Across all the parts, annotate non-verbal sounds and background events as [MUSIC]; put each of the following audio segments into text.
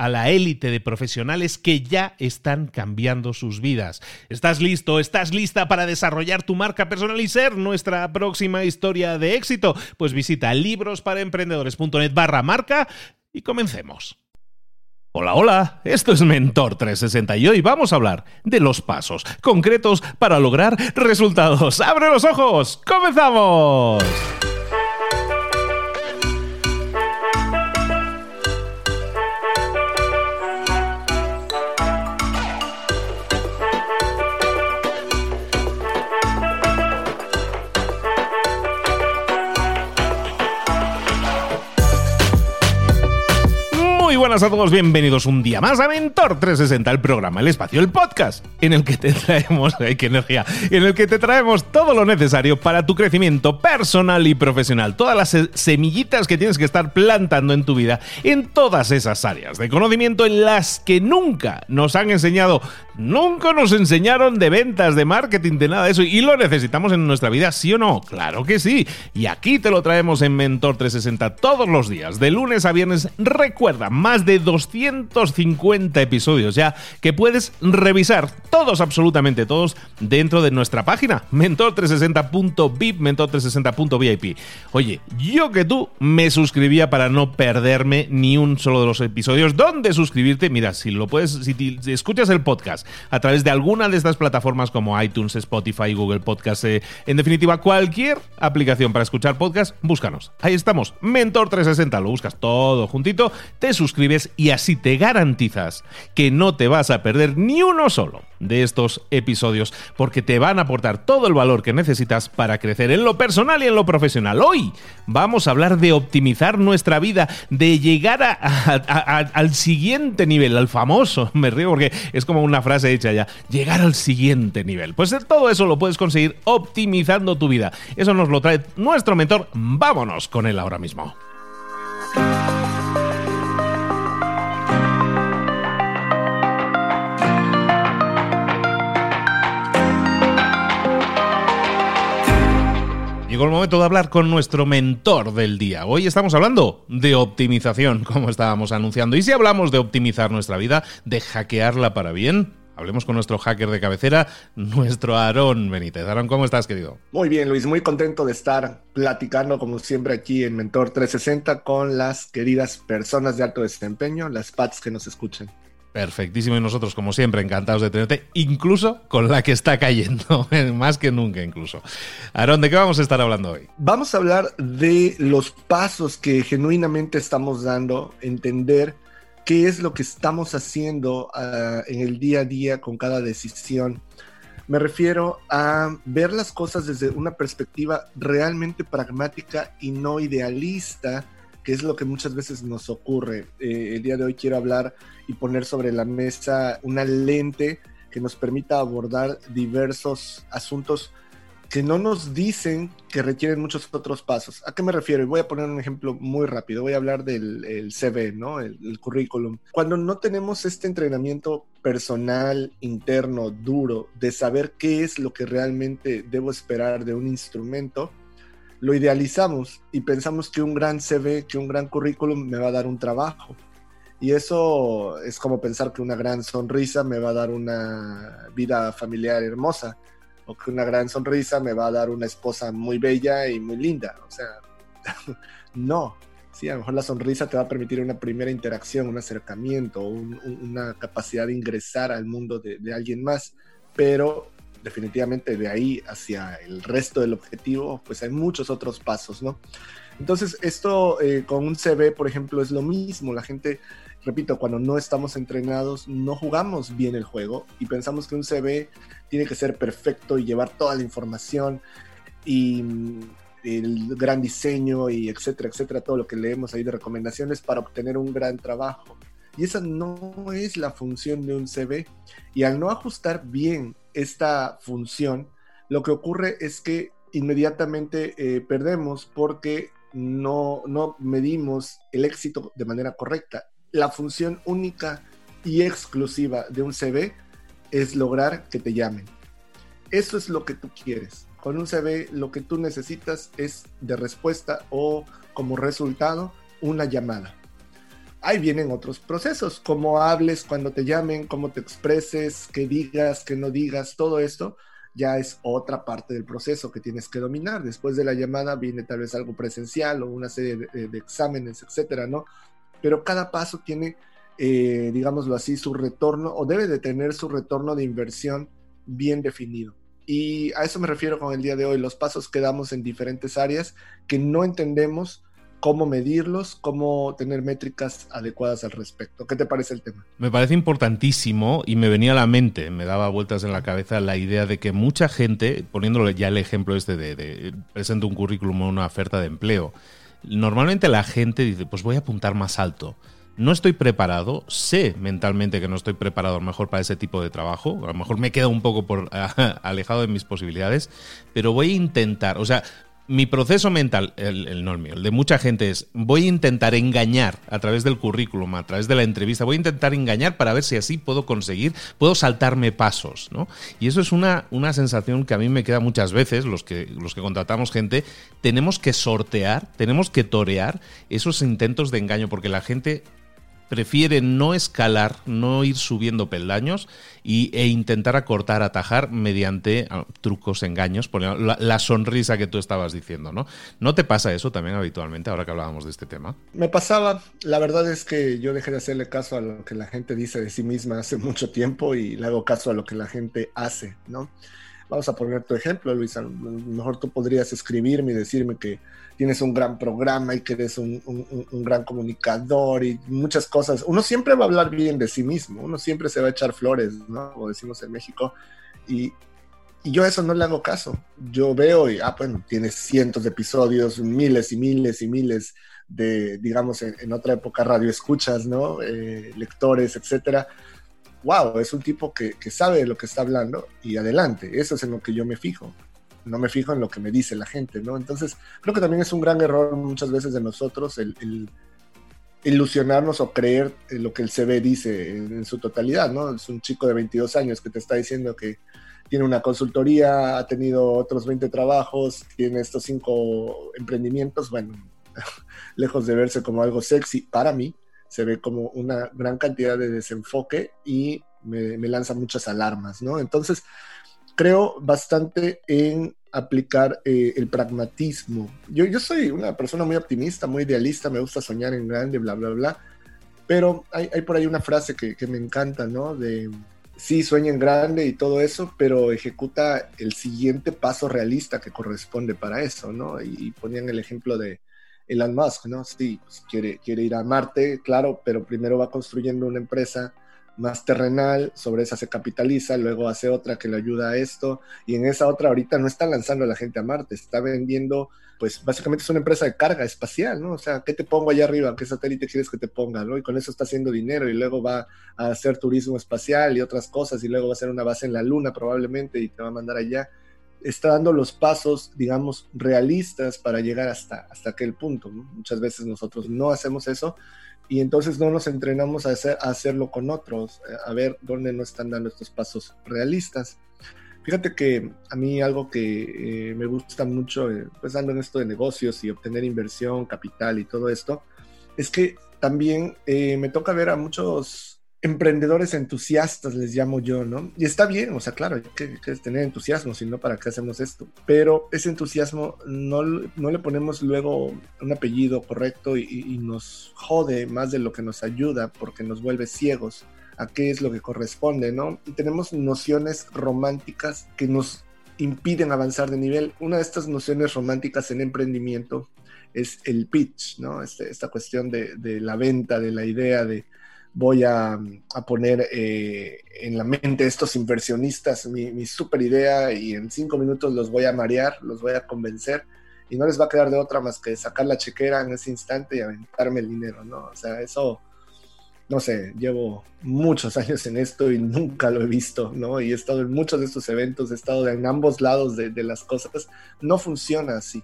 a la élite de profesionales que ya están cambiando sus vidas. ¿Estás listo? ¿Estás lista para desarrollar tu marca personal y ser nuestra próxima historia de éxito? Pues visita librosparaemprendedores.net barra marca y comencemos. Hola, hola, esto es Mentor 360 y hoy vamos a hablar de los pasos concretos para lograr resultados. ¡Abre los ojos! ¡Comenzamos! Buenas a todos, bienvenidos un día más a Mentor 360, el programa, el espacio, el podcast, en el que te traemos, ay, energía, en el que te traemos todo lo necesario para tu crecimiento personal y profesional, todas las semillitas que tienes que estar plantando en tu vida, en todas esas áreas de conocimiento en las que nunca nos han enseñado, nunca nos enseñaron de ventas, de marketing, de nada de eso, y lo necesitamos en nuestra vida, ¿sí o no? Claro que sí, y aquí te lo traemos en Mentor 360 todos los días, de lunes a viernes, recuerda, más de 250 episodios ya que puedes revisar todos, absolutamente todos, dentro de nuestra página, mentor360.vip, mentor360.vip. Oye, yo que tú me suscribía para no perderme ni un solo de los episodios. ¿Dónde suscribirte? Mira, si lo puedes, si, escuchas el podcast a través de alguna de estas plataformas como iTunes, Spotify, Google Podcast, eh, en definitiva, cualquier aplicación para escuchar podcast, búscanos. Ahí estamos, Mentor360, lo buscas todo juntito, te suscribes y así te garantizas que no te vas a perder ni uno solo de estos episodios porque te van a aportar todo el valor que necesitas para crecer en lo personal y en lo profesional. Hoy vamos a hablar de optimizar nuestra vida, de llegar al siguiente nivel, al famoso, [LAUGHS] me río porque es como una frase hecha ya, llegar al siguiente nivel. Pues todo eso lo puedes conseguir optimizando tu vida. Eso nos lo trae nuestro mentor. Vámonos con él ahora mismo. El momento de hablar con nuestro mentor del día. Hoy estamos hablando de optimización, [LAUGHS] como estábamos anunciando. Y si hablamos de optimizar nuestra vida, de hackearla para bien, Hablemos con nuestro hacker de cabecera, nuestro Aarón Benítez. Aarón, ¿cómo estás, querido? Muy bien, Luis, muy contento de estar platicando, como siempre, aquí en Mentor 360 con las queridas personas de alto desempeño, las PATs que nos escuchan. Perfectísimo y nosotros, como siempre, encantados de tenerte, incluso con la que está cayendo, [LAUGHS] más que nunca incluso. Aarón, ¿de qué vamos a estar hablando hoy? Vamos a hablar de los pasos que genuinamente estamos dando, entender qué es lo que estamos haciendo ah, en el día a día con cada decisión. Me refiero a ver las cosas desde una perspectiva realmente pragmática y no idealista, que es lo que muchas veces nos ocurre. Eh, el día de hoy quiero hablar y poner sobre la mesa una lente que nos permita abordar diversos asuntos que no nos dicen que requieren muchos otros pasos. ¿A qué me refiero? Y voy a poner un ejemplo muy rápido. Voy a hablar del CV, ¿no? El, currículum. Cuando no tenemos este entrenamiento personal, interno, duro, de saber qué es lo que realmente debo esperar de un instrumento, lo idealizamos y pensamos que un gran CV, que un gran currículum me va a dar un trabajo. Y eso es como pensar que una gran sonrisa me va a dar una vida familiar hermosa que una gran sonrisa me va a dar una esposa muy bella y muy linda. O sea, [LAUGHS] no. Sí, a lo mejor la sonrisa te va a permitir una primera interacción, un acercamiento, una capacidad de ingresar al mundo de, alguien más, pero definitivamente de ahí hacia el resto del objetivo, pues hay muchos otros pasos, ¿no? Entonces, esto eh, con un CV, por ejemplo, es lo mismo. La gente repito, cuando no estamos entrenados, no jugamos bien el juego y pensamos que un CV tiene que ser perfecto y llevar toda la información y mm, el gran diseño y etcétera, etcétera, todo lo que leemos ahí de recomendaciones para obtener un gran trabajo. Y esa no es la función de un CV. Y al no ajustar bien esta función, lo que ocurre es que inmediatamente eh, perdemos porque no, no medimos el éxito de manera correcta la función única y exclusiva de un CV es lograr que te llamen. Eso es lo que tú quieres. Con un CV lo que tú necesitas es de respuesta o como resultado una llamada. Ahí vienen otros procesos, cómo hables cuando te llamen, cómo te expreses, qué digas, qué no digas, todo esto ya es otra parte del proceso que tienes que dominar. Después de la llamada viene tal vez algo presencial o una serie de, de exámenes, etcétera, ¿no? pero cada paso tiene, eh, digámoslo así, su retorno o debe de tener su retorno de inversión bien definido. Y a eso me refiero con el día de hoy, los pasos que damos en diferentes áreas que no entendemos cómo medirlos, cómo tener métricas adecuadas al respecto. ¿Qué te parece el tema? Me parece importantísimo y me venía a la mente, me daba vueltas en la cabeza la idea de que mucha gente, poniéndole ya el ejemplo este de, de presento un currículum o una oferta de empleo, normalmente la gente dice, pues voy a apuntar más alto. No estoy preparado, sé mentalmente que no estoy preparado a lo mejor para ese tipo de trabajo, a lo mejor me quedo un poco [LAUGHS] alejado de mis posibilidades, pero voy a intentar, o sea, mi proceso mental, el, no el mío, el de mucha gente es, voy a intentar engañar a través del currículum, a través de la entrevista, voy a intentar engañar para ver si así puedo conseguir, puedo saltarme pasos, ¿no? Y eso es una, una sensación que a mí me queda muchas veces, los que, los que contratamos gente, tenemos que sortear, tenemos que torear esos intentos de engaño, porque la gente prefiere no escalar, no ir subiendo peldaños y, e intentar acortar, atajar mediante ah, trucos, engaños, la, la, sonrisa que tú estabas diciendo, ¿no? ¿No te pasa eso también habitualmente ahora que hablábamos de este tema? Me pasaba, la verdad es que yo dejé de hacerle caso a lo que la gente dice de sí misma hace mucho tiempo y le hago caso a lo que la gente hace, ¿no? Vamos a poner tu ejemplo, Luis. A lo mejor tú podrías escribirme y decirme que tienes un gran programa y que eres un, gran comunicador y muchas cosas. Uno siempre va a hablar bien de sí mismo, uno siempre se va a echar flores, ¿no? Como decimos en México. Y, yo a eso no le hago caso. Yo veo y, ah, bueno, tienes cientos de episodios, miles y miles y miles de, digamos, en, otra época radio escuchas, ¿no? Eh, lectores, etcétera wow, es un tipo que, sabe de lo que está hablando y adelante, eso es en lo que yo me fijo, no me fijo en lo que me dice la gente, ¿no? Entonces, creo que también es un gran error muchas veces de nosotros el, ilusionarnos o creer en lo que el CV dice en, su totalidad, ¿no? Es un chico de 22 años que te está diciendo que tiene una consultoría, ha tenido otros 20 trabajos, tiene estos cinco emprendimientos, bueno, [LAUGHS] lejos de verse como algo sexy para mí, se ve como una gran cantidad de desenfoque y me, lanza muchas alarmas, ¿no? Entonces, creo bastante en aplicar eh, el pragmatismo. Yo, yo soy una persona muy optimista, muy idealista, me gusta soñar en grande, bla, bla, bla, pero hay, por ahí una frase que, que, me encanta, ¿no? De, sí, sueña en grande y todo eso, pero ejecuta el siguiente paso realista que corresponde para eso, ¿no? Y ponían el ejemplo de, Elon Musk, ¿no? Sí, pues quiere, quiere ir a Marte, claro, pero primero va construyendo una empresa más terrenal, sobre esa se capitaliza, luego hace otra que le ayuda a esto, y en esa otra ahorita no está lanzando a la gente a Marte, está vendiendo, pues básicamente es una empresa de carga espacial, ¿no? O sea, ¿qué te pongo allá arriba? ¿Qué satélite quieres que te ponga? ¿no? Y con eso está haciendo dinero y luego va a hacer turismo espacial y otras cosas, y luego va a hacer una base en la Luna probablemente y te va a mandar allá. Está dando los pasos, digamos, realistas para llegar hasta, hasta aquel punto. Muchas veces nosotros no hacemos eso y entonces no nos entrenamos a, hacer, a hacerlo con otros, eh, a ver dónde nos están dando estos pasos realistas. Fíjate que a mí algo que eh, me gusta mucho, eh, pues dando en esto de negocios y obtener inversión, capital y todo esto, es que también me toca ver a muchos emprendedores entusiastas, les llamo yo, ¿no? Y está bien, o sea, claro, hay que, tener entusiasmo, si no, ¿para qué hacemos esto? Pero ese entusiasmo no, no le ponemos luego un apellido correcto y, nos jode más de lo que nos ayuda porque nos vuelve ciegos a qué es lo que corresponde, ¿no? Y tenemos nociones románticas que nos impiden avanzar de nivel. Una de estas nociones románticas en emprendimiento es el pitch, ¿no? Este, esta cuestión de, de la venta, de la idea de voy a, poner eh, en la mente de estos inversionistas mi, super idea y en cinco minutos los voy a marear, los voy a convencer y no les va a quedar de otra más que sacar la chequera en ese instante y aventarme el dinero, ¿no? O sea, eso, no sé, llevo muchos años en esto y nunca lo he visto, ¿no? Y he estado en muchos de estos eventos, he estado en ambos lados de, de las cosas, no funciona así,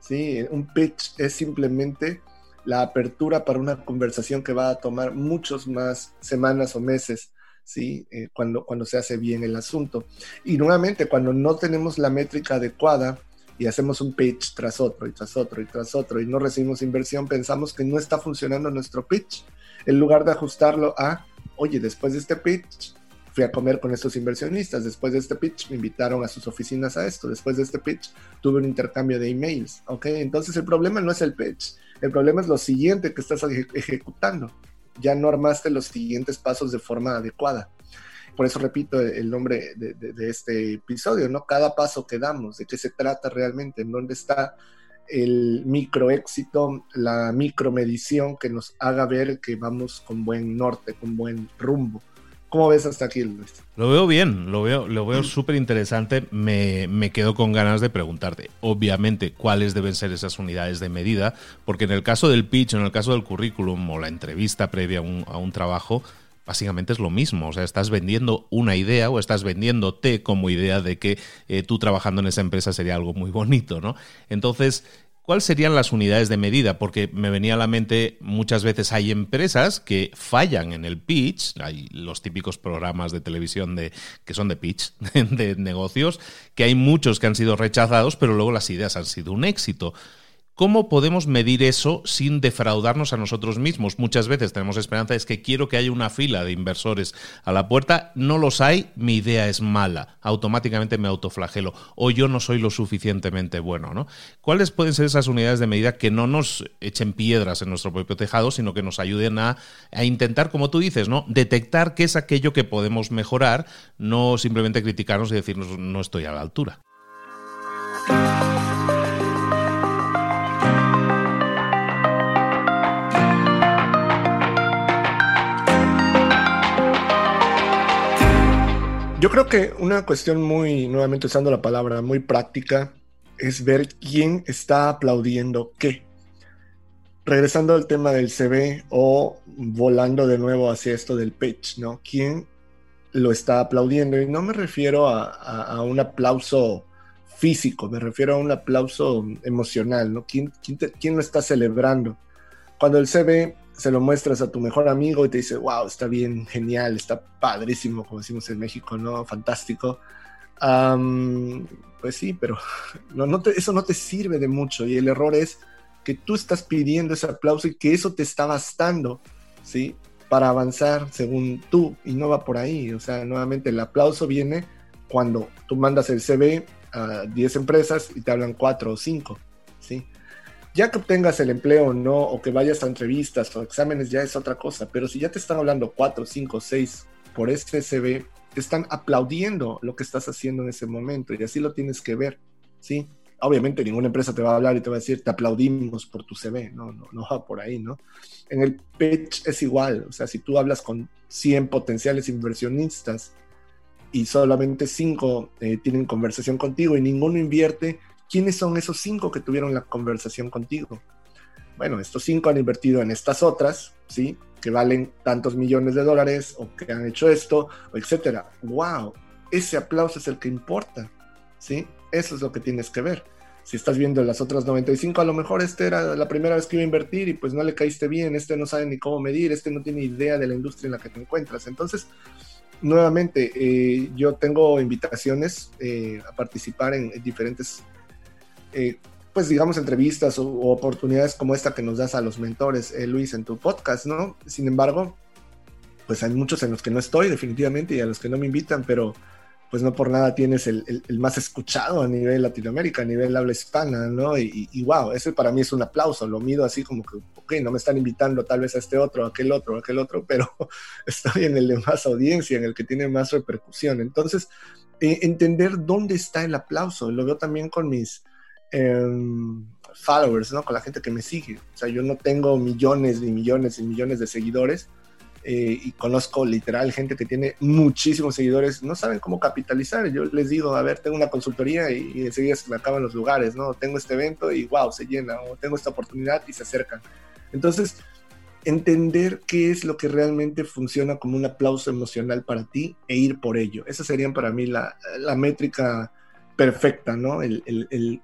¿sí? Un pitch es simplemente la apertura para una conversación que va a tomar muchos más semanas o meses, ¿sí? Eh, cuando, cuando se hace bien el asunto. Y nuevamente, cuando no tenemos la métrica adecuada y hacemos un pitch tras otro y tras otro y tras otro y no recibimos inversión, pensamos que no está funcionando nuestro pitch, en lugar de ajustarlo a, oye, después de este pitch, fui a comer con estos inversionistas, después de este pitch me invitaron a sus oficinas a esto, después de este pitch tuve un intercambio de emails, ¿ok? Entonces el problema no es el pitch, el problema es lo siguiente que estás ejecutando. Ya no armaste los siguientes pasos de forma adecuada. Por eso repito el nombre de, este episodio, ¿no? Cada paso que damos, de qué se trata realmente, en dónde está el micro éxito, la micromedición que nos haga ver que vamos con buen norte, con buen rumbo. ¿Cómo ves hasta aquí, Luis? Lo veo bien, lo veo, lo veo súper interesante. Me, me, quedo con ganas de preguntarte, obviamente, cuáles deben ser esas unidades de medida, porque en el caso del pitch, en el caso del currículum o la entrevista previa a un, a un trabajo, básicamente es lo mismo. O sea, estás vendiendo una idea o estás vendiéndote como idea de que eh, tú trabajando en esa empresa sería algo muy bonito, ¿no? Entonces, ¿Cuáles serían las unidades de medida? Porque me venía a la mente, muchas veces hay empresas que fallan en el pitch, hay los típicos programas de televisión de, que son de pitch, [LAUGHS] de negocios, que hay muchos que han sido rechazados, pero luego las ideas han sido un éxito. ¿Cómo podemos medir eso sin defraudarnos a nosotros mismos? Muchas veces tenemos esperanza, es que quiero que haya una fila de inversores a la puerta, no los hay, mi idea es mala, automáticamente me autoflagelo o yo no soy lo suficientemente bueno, ¿no? ¿Cuáles pueden ser esas unidades de medida que no nos echen piedras en nuestro propio tejado, sino que nos ayuden a, a intentar, como tú dices, ¿no? Detectar qué es aquello que podemos mejorar, no simplemente criticarnos y decirnos no estoy a la altura. Yo creo que una cuestión muy, nuevamente usando la palabra, muy práctica, es ver quién está aplaudiendo qué. Regresando al tema del CV o volando de nuevo hacia esto del pitch, ¿no? ¿Quién lo está aplaudiendo? Y no me refiero a, un aplauso físico, me refiero a un aplauso emocional, ¿no? ¿Quién, quién, quién lo está celebrando? Cuando el CV se lo muestras a tu mejor amigo y te dice, wow, está bien, genial, está padrísimo, como decimos en México, ¿no? Fantástico. pues sí, pero [LAUGHS] eso no te sirve de mucho y el error es que tú estás pidiendo ese aplauso y que eso te está bastando, ¿sí? Para avanzar según tú y no va por ahí. O sea, nuevamente el aplauso viene cuando tú mandas el CV a 10 empresas y te hablan 4 o 5, ¿sí? Ya que obtengas el empleo o no, o que vayas a entrevistas o exámenes, ya es otra cosa. Pero si ya te están hablando cuatro, cinco, seis por este CV, te están aplaudiendo lo que estás haciendo en ese momento y así lo tienes que ver, ¿sí? Obviamente ninguna empresa te va a hablar y te va a decir, te aplaudimos por tu CV, no, no, no va por ahí, ¿no? En el pitch es igual, o sea, si tú hablas con 100 potenciales inversionistas y solamente 5 eh, tienen conversación contigo y ninguno invierte, ¿quiénes son esos cinco que tuvieron la conversación contigo? Bueno, estos cinco han invertido en estas otras, ¿sí? Que valen tantos millones de dólares o que han hecho esto, etcétera. ¡Wow! Ese aplauso es el que importa, ¿sí? Eso es lo que tienes que ver. Si estás viendo las otras 95, a lo mejor este era la primera vez que iba a invertir y pues no le caíste bien, este no sabe ni cómo medir, este no tiene idea de la industria en la que te encuentras. Entonces, nuevamente, eh, yo tengo invitaciones eh, a participar en, diferentes, eh, pues digamos, entrevistas o, oportunidades como esta que nos das a los mentores, Luis, en tu podcast, ¿no? Sin embargo, pues hay muchos en los que no estoy definitivamente y a los que no me invitan, pero pues no por nada tienes el, más escuchado a nivel Latinoamérica, a nivel habla hispana, ¿no? Y, wow, ese para mí es un aplauso, lo mido así como que, ok, no me están invitando tal vez a este otro, a aquel otro, a aquel otro, pero [LAUGHS] estoy en el de más audiencia, en el que tiene más repercusión. Entonces, eh, entender dónde está el aplauso, lo veo también con mis em, followers, ¿no? Con la gente que me sigue. O sea, yo no tengo millones y millones y millones de seguidores, eh, y conozco literal gente que tiene muchísimos seguidores, no saben cómo capitalizar. Yo les digo, a ver, tengo una consultoría y, enseguida se me acaban los lugares, ¿no? Tengo este evento y wow, se llena, o tengo esta oportunidad y se acercan. Entonces, entender qué es lo que realmente funciona como un aplauso emocional para ti e ir por ello. Esa sería para mí la, la métrica perfecta, ¿no? El, el, el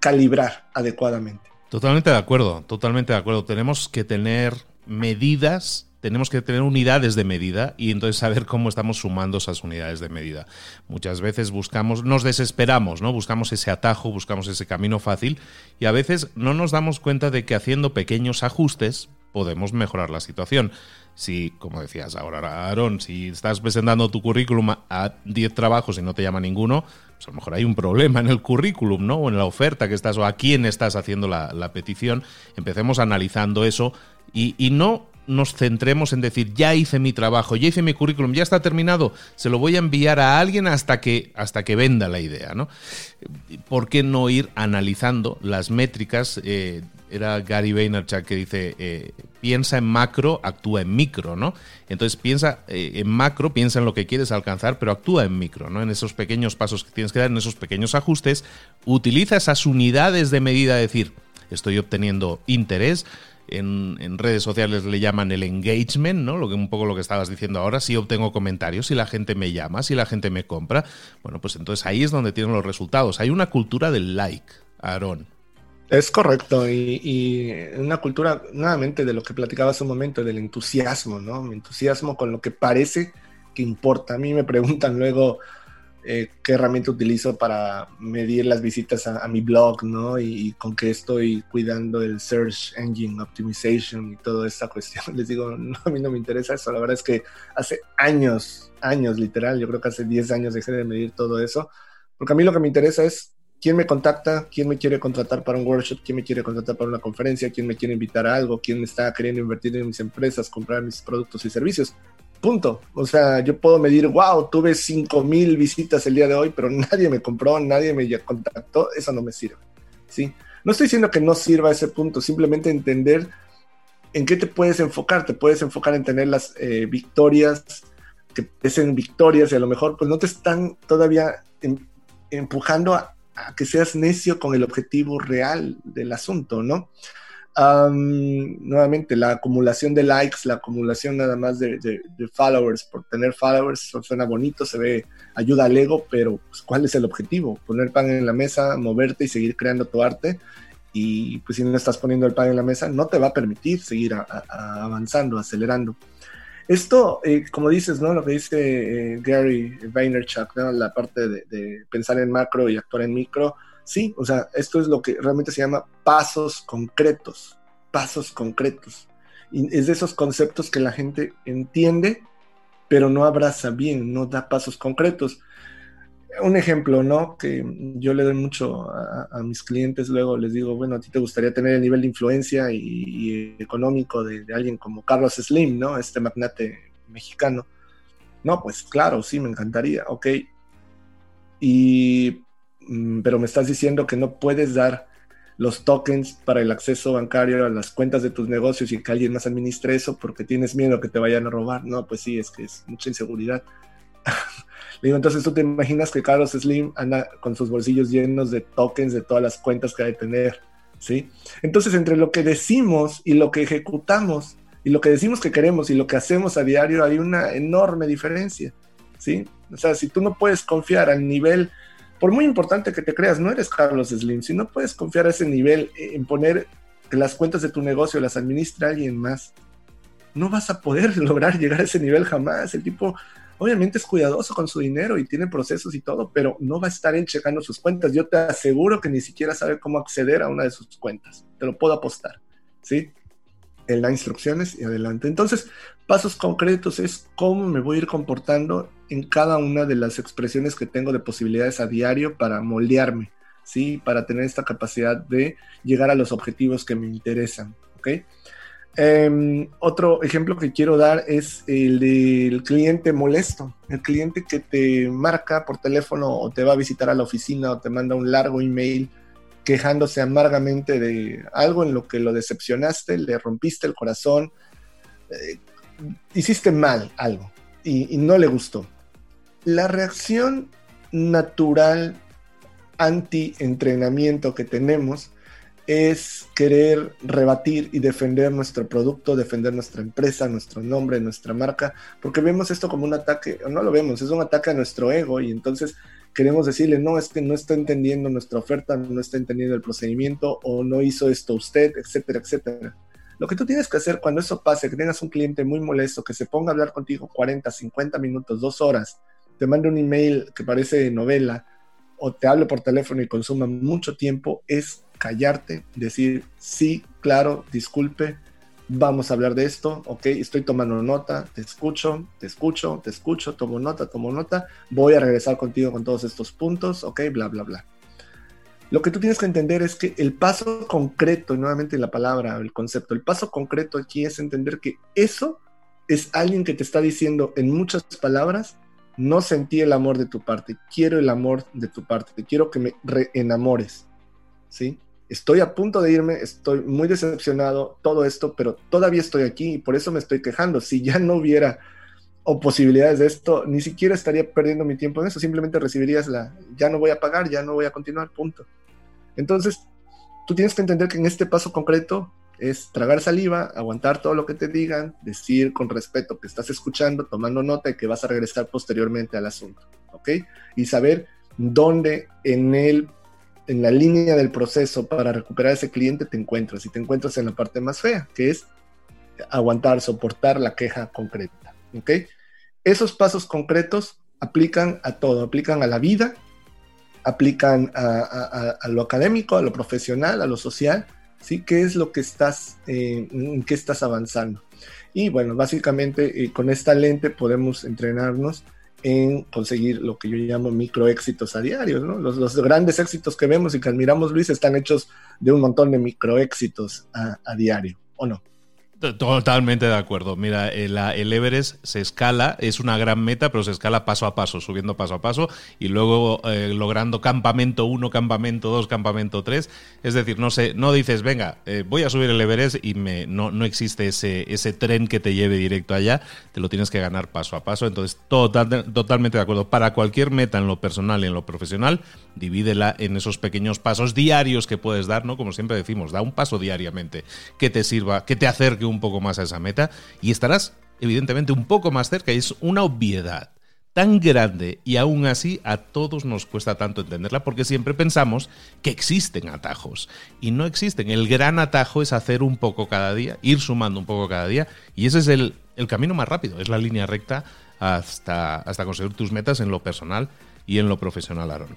calibrar adecuadamente. Totalmente de acuerdo, totalmente de acuerdo. Tenemos que tener medidas tenemos que tener unidades de medida y entonces saber cómo estamos sumando esas unidades de medida. Muchas veces buscamos, nos desesperamos, ¿no? Buscamos ese atajo, buscamos ese camino fácil y a veces no nos damos cuenta de que haciendo pequeños ajustes podemos mejorar la situación. Si, como decías ahora, Aaron, si estás presentando tu currículum a 10 trabajos y no te llama ninguno, pues a lo mejor hay un problema en el currículum, ¿no? O en la oferta que estás, o a quién estás haciendo la, petición. Empecemos analizando eso y, y no nos centremos en decir, ya hice mi trabajo, ya hice mi currículum, ya está terminado, se lo voy a enviar a alguien hasta que, hasta que venda la idea, ¿no? ¿Por qué no ir analizando las métricas? Eh, era Gary Vaynerchuk que dice, eh, piensa en macro, actúa en micro, ¿no? Entonces piensa eh, en macro, piensa en lo que quieres alcanzar, pero actúa en micro, ¿no? En esos pequeños pasos que tienes que dar, en esos pequeños ajustes, utiliza esas unidades de medida, decir, estoy obteniendo interés, en, redes sociales le llaman el engagement, ¿no? Lo que un poco lo que estabas diciendo ahora, si obtengo comentarios, si la gente me llama, si la gente me compra, bueno, pues entonces ahí es donde tienen los resultados. Hay una cultura del like, Aarón. Es correcto, y, una cultura, nuevamente, de lo que platicaba hace un momento, del entusiasmo, ¿no? Entusiasmo con lo que parece que importa. A mí me preguntan luego, eh, qué herramienta utilizo para medir las visitas a, mi blog, ¿no? Y, con qué estoy cuidando el Search Engine Optimization y toda esta cuestión. [LAUGHS] Les digo, no, a mí no me interesa eso. La verdad es que hace años, años literal, yo creo que hace 10 años dejé de medir todo eso, porque a mí lo que me interesa es quién me contacta, quién me quiere contratar para un workshop, quién me quiere contratar para una conferencia, quién me quiere invitar a algo, quién está queriendo invertir en mis empresas, comprar mis productos y servicios. Punto. O sea, yo puedo medir, wow, tuve 5 mil visitas el día de hoy, pero [LAUGHS] nadie me compró, nadie me contactó, eso no me sirve. ¿sí? No estoy diciendo que no sirva ese punto, simplemente entender en qué te puedes enfocar. Te puedes enfocar en tener las eh, victorias que parecen victorias y a lo mejor pues no te están todavía em, empujando a, que seas necio con el objetivo real del asunto, ¿no? nuevamente, la acumulación de likes, la acumulación nada más de, followers, por tener followers suena bonito, se ve, ayuda al ego, pero pues, ¿cuál es el objetivo? Poner pan en la mesa, moverte y seguir creando tu arte. Y pues si no estás poniendo el pan en la mesa, no te va a permitir seguir avanzando, acelerando. Esto, eh, como dices, ¿no? Lo que dice eh, Gary Vaynerchuk, ¿no? La parte de, pensar en macro y actuar en micro, Sí, o sea, esto es lo que realmente se llama pasos concretos, pasos concretos. Y es de esos conceptos que la gente entiende, pero no abraza bien, no da pasos concretos. Un ejemplo, ¿no? Que yo le doy mucho a, mis clientes, luego les digo, bueno, a ti te gustaría tener el nivel de influencia y, económico de, alguien como Carlos Slim, ¿no? Este magnate mexicano. No, pues claro, sí, me encantaría, ok. Y Mm, pero me estás diciendo que no puedes dar los tokens para el acceso bancario a las cuentas de tus negocios y que alguien más administre eso porque tienes miedo que te vayan a robar. No, pues sí, es que es mucha inseguridad. [LAUGHS] Le digo, entonces tú te imaginas que Carlos Slim anda con sus bolsillos llenos de tokens de todas las cuentas que hay que tener, ¿sí? Entonces, entre lo que decimos y lo que ejecutamos, y lo que decimos que queremos y lo que hacemos a diario, hay una enorme diferencia, ¿sí? O sea, si tú no puedes confiar al nivel por muy importante que te creas, no eres Carlos Slim. Si no puedes confiar a ese nivel en poner que las cuentas de tu negocio las administra alguien más, no vas a poder [LAUGHS] lograr llegar a ese nivel jamás. El tipo obviamente es cuidadoso con su dinero y tiene procesos y todo, pero no va a estar en checando sus cuentas. Yo te aseguro que ni siquiera sabe cómo acceder a una de sus cuentas. Te lo puedo apostar. ¿Sí? Él da instrucciones y adelante. Entonces, pasos concretos es cómo me voy a ir comportando en cada una de las expresiones que tengo de posibilidades a diario para moldearme, ¿sí? Para tener esta capacidad de llegar a los objetivos que me interesan, ¿ok? Em, otro ejemplo que quiero dar es el del cliente molesto, el cliente que te marca por teléfono o te va a visitar a la oficina o te manda un largo email quejándose amargamente de algo en lo que lo decepcionaste, le rompiste el corazón, eh, hiciste mal algo y, y no le gustó. La reacción natural anti-entrenamiento que tenemos es querer rebatir y defender nuestro producto, defender nuestra empresa, nuestro nombre, nuestra marca, porque vemos esto como un ataque, o no lo vemos, es un ataque a nuestro ego y entonces queremos decirle, no, es que no está entendiendo nuestra oferta, no está entendiendo el procedimiento o no hizo esto usted, etcétera, etcétera. Lo que tú tienes que hacer cuando eso pase, que tengas un cliente muy molesto, que se ponga a hablar contigo 40, 50 minutos, dos horas, te mande un email que parece novela, o te hable por teléfono y consuma mucho tiempo, es callarte, decir, sí, claro, disculpe, vamos a hablar de esto, ok, estoy tomando nota, te escucho, te escucho, te escucho, tomo nota, tomo nota, voy a regresar contigo con todos estos puntos, ok, bla, bla, bla. Lo que tú tienes que entender es que el paso concreto, y nuevamente la palabra, el concepto, el paso concreto aquí es entender que eso es alguien que te está diciendo en muchas palabras, no sentí el amor de tu parte, quiero el amor de tu parte, quiero que me reenamores, ¿sí? Estoy a punto de irme, estoy muy decepcionado, todo esto, pero todavía estoy aquí y por eso me estoy quejando. Si ya no hubiera o posibilidades de esto, ni siquiera estaría perdiendo mi tiempo en eso, simplemente recibirías la, ya no voy a pagar, ya no voy a continuar, punto. Entonces, tú tienes que entender que en este paso concreto es tragar saliva, aguantar todo lo que te digan, decir con respeto que estás escuchando, tomando nota y que vas a regresar posteriormente al asunto, ¿ok? Y saber dónde en el en la línea del proceso para recuperar ese cliente te encuentras y te encuentras en la parte más fea, que es aguantar, soportar la queja concreta. ¿ok? Esos pasos concretos aplican a todo, aplican a la vida, aplican a, lo académico, a lo profesional, a lo social, ¿sí? ¿Qué es lo que estás, eh, en qué estás avanzando? Y bueno, básicamente eh, con esta lente podemos entrenarnos en conseguir lo que yo llamo microéxitos a diario. ¿no? Los, grandes éxitos que vemos y que admiramos, Luis, están hechos de un montón de microéxitos a, a diario, ¿o no? Totalmente de acuerdo. Mira, el, Everest se escala, es una gran meta, pero se escala paso a paso, subiendo paso a paso y luego eh, logrando campamento 1, campamento 2, campamento 3. Es decir, no sé, no dices, venga, eh, voy a subir el Everest y me, no, no existe ese, ese tren que te lleve directo allá, te lo tienes que ganar paso a paso. Entonces, totalmente de acuerdo. Para cualquier meta en lo personal y en lo profesional, divídela en esos pequeños pasos diarios que puedes dar, ¿no? Como siempre decimos, da un paso diariamente que te sirva, que te acerque un poco más a esa meta y estarás evidentemente un poco más cerca y es una obviedad tan grande y aún así a todos nos cuesta tanto entenderla porque siempre pensamos que existen atajos y no existen. El gran atajo es hacer un poco cada día, ir sumando un poco cada día y ese es el, el camino más rápido, es la línea recta hasta, hasta conseguir tus metas en lo personal y en lo profesional, Aaron.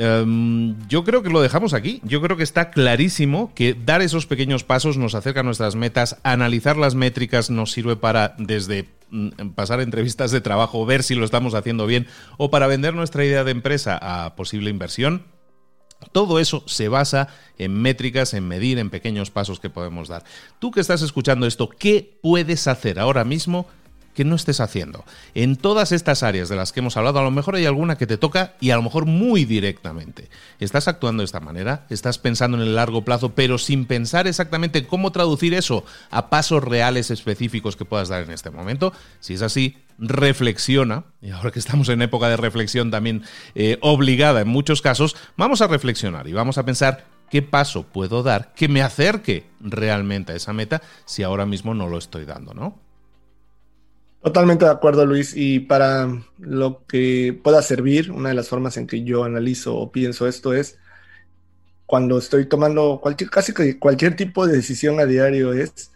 Em, yo creo que lo dejamos aquí. Yo creo que está clarísimo que dar esos pequeños pasos nos acerca a nuestras metas. Analizar las métricas nos sirve para, desde mm, pasar entrevistas de trabajo, ver si lo estamos haciendo bien, o para vender nuestra idea de empresa a posible inversión. Todo eso se basa en métricas, en medir, en pequeños pasos que podemos dar. Tú que estás escuchando esto, ¿qué puedes hacer ahora mismo que no estés haciendo. En todas estas áreas de las que hemos hablado, a lo mejor hay alguna que te toca y a lo mejor muy directamente. ¿Estás actuando de esta manera? ¿Estás pensando en el largo plazo, pero sin pensar exactamente cómo traducir eso a pasos reales específicos que puedas dar en este momento? Si es así, reflexiona, y ahora que estamos en época de reflexión también eh, obligada en muchos casos, vamos a reflexionar y vamos a pensar qué paso puedo dar que me acerque realmente a esa meta si ahora mismo no lo estoy dando, ¿no? Totalmente de acuerdo, Luis. Y para lo que pueda servir, una de las formas en que yo analizo o pienso esto es cuando estoy tomando cualquier, casi cualquier tipo de decisión a diario es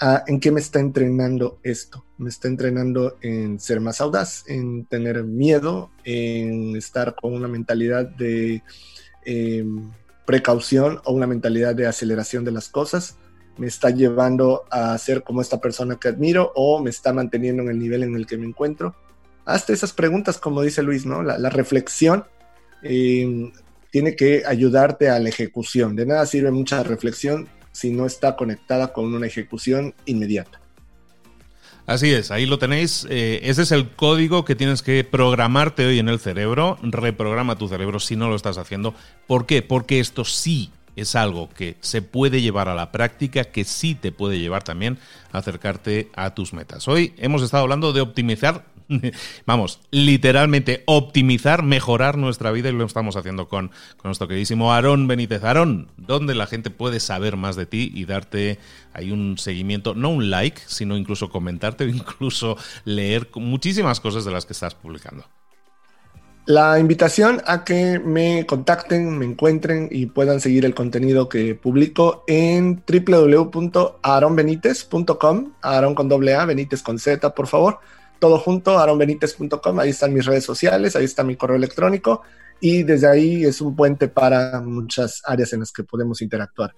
ah, en qué me está entrenando esto. Me está entrenando en ser más audaz, en tener miedo, en estar con una mentalidad de em, precaución o una mentalidad de aceleración de las cosas me está llevando a ser como esta persona que admiro o me está manteniendo en el nivel en el que me encuentro. Hasta esas preguntas, como dice Luis, ¿no? La, reflexión eh, tiene que ayudarte a la ejecución. De nada sirve mucha reflexión si no está conectada con una ejecución inmediata. Así es, ahí lo tenéis. Eh, ese es el código que tienes que programarte hoy en el cerebro. Reprograma tu cerebro si no lo estás haciendo. ¿Por qué? Porque esto sí es algo que se puede llevar a la práctica, que sí te puede llevar también a acercarte a tus metas. Hoy hemos estado hablando de optimizar, [LAUGHS] vamos, literalmente optimizar, mejorar nuestra vida y lo estamos haciendo con, nuestro queridísimo Aarón Benítez. Aarón, ¿dónde la gente puede saber más de ti y darte ahí un seguimiento, no un like, sino incluso comentarte o incluso leer muchísimas cosas de las que estás publicando? La invitación a que me contacten, me encuentren y puedan seguir el contenido que publico en www.aaronbenitez.com, Aaron con doble A, Benítez con Z, por favor. Todo junto, aaronbenitez.com, ahí están mis redes sociales, ahí está mi correo electrónico y desde ahí es un puente para muchas áreas en las que podemos interactuar.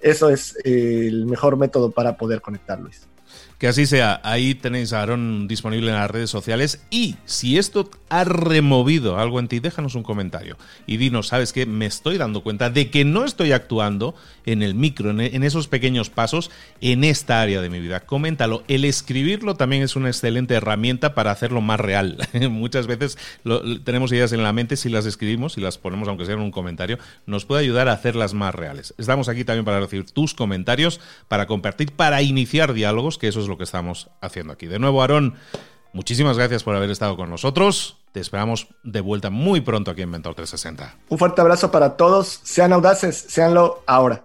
Eso es eh, el mejor método para poder conectar, Luis. Que así sea, ahí tenéis a Aaron disponible en las redes sociales y si esto ha removido algo en ti, déjanos un comentario y dinos, ¿sabes qué? Me estoy dando cuenta de que no estoy actuando en el micro, en esos pequeños pasos en esta área de mi vida. Coméntalo. El escribirlo también es una excelente herramienta para hacerlo más real. [LAUGHS] Muchas veces tenemos ideas en la mente, si las escribimos, y las ponemos aunque sea en un comentario, nos puede ayudar a hacerlas más reales. Estamos aquí también para recibir tus comentarios, para compartir, para iniciar diálogos, que eso es lo que estamos haciendo aquí. De nuevo, Aarón, muchísimas gracias por haber estado con nosotros. Te esperamos de vuelta muy pronto aquí en Mentor 360. Un fuerte abrazo para todos. Sean audaces, seanlo ahora.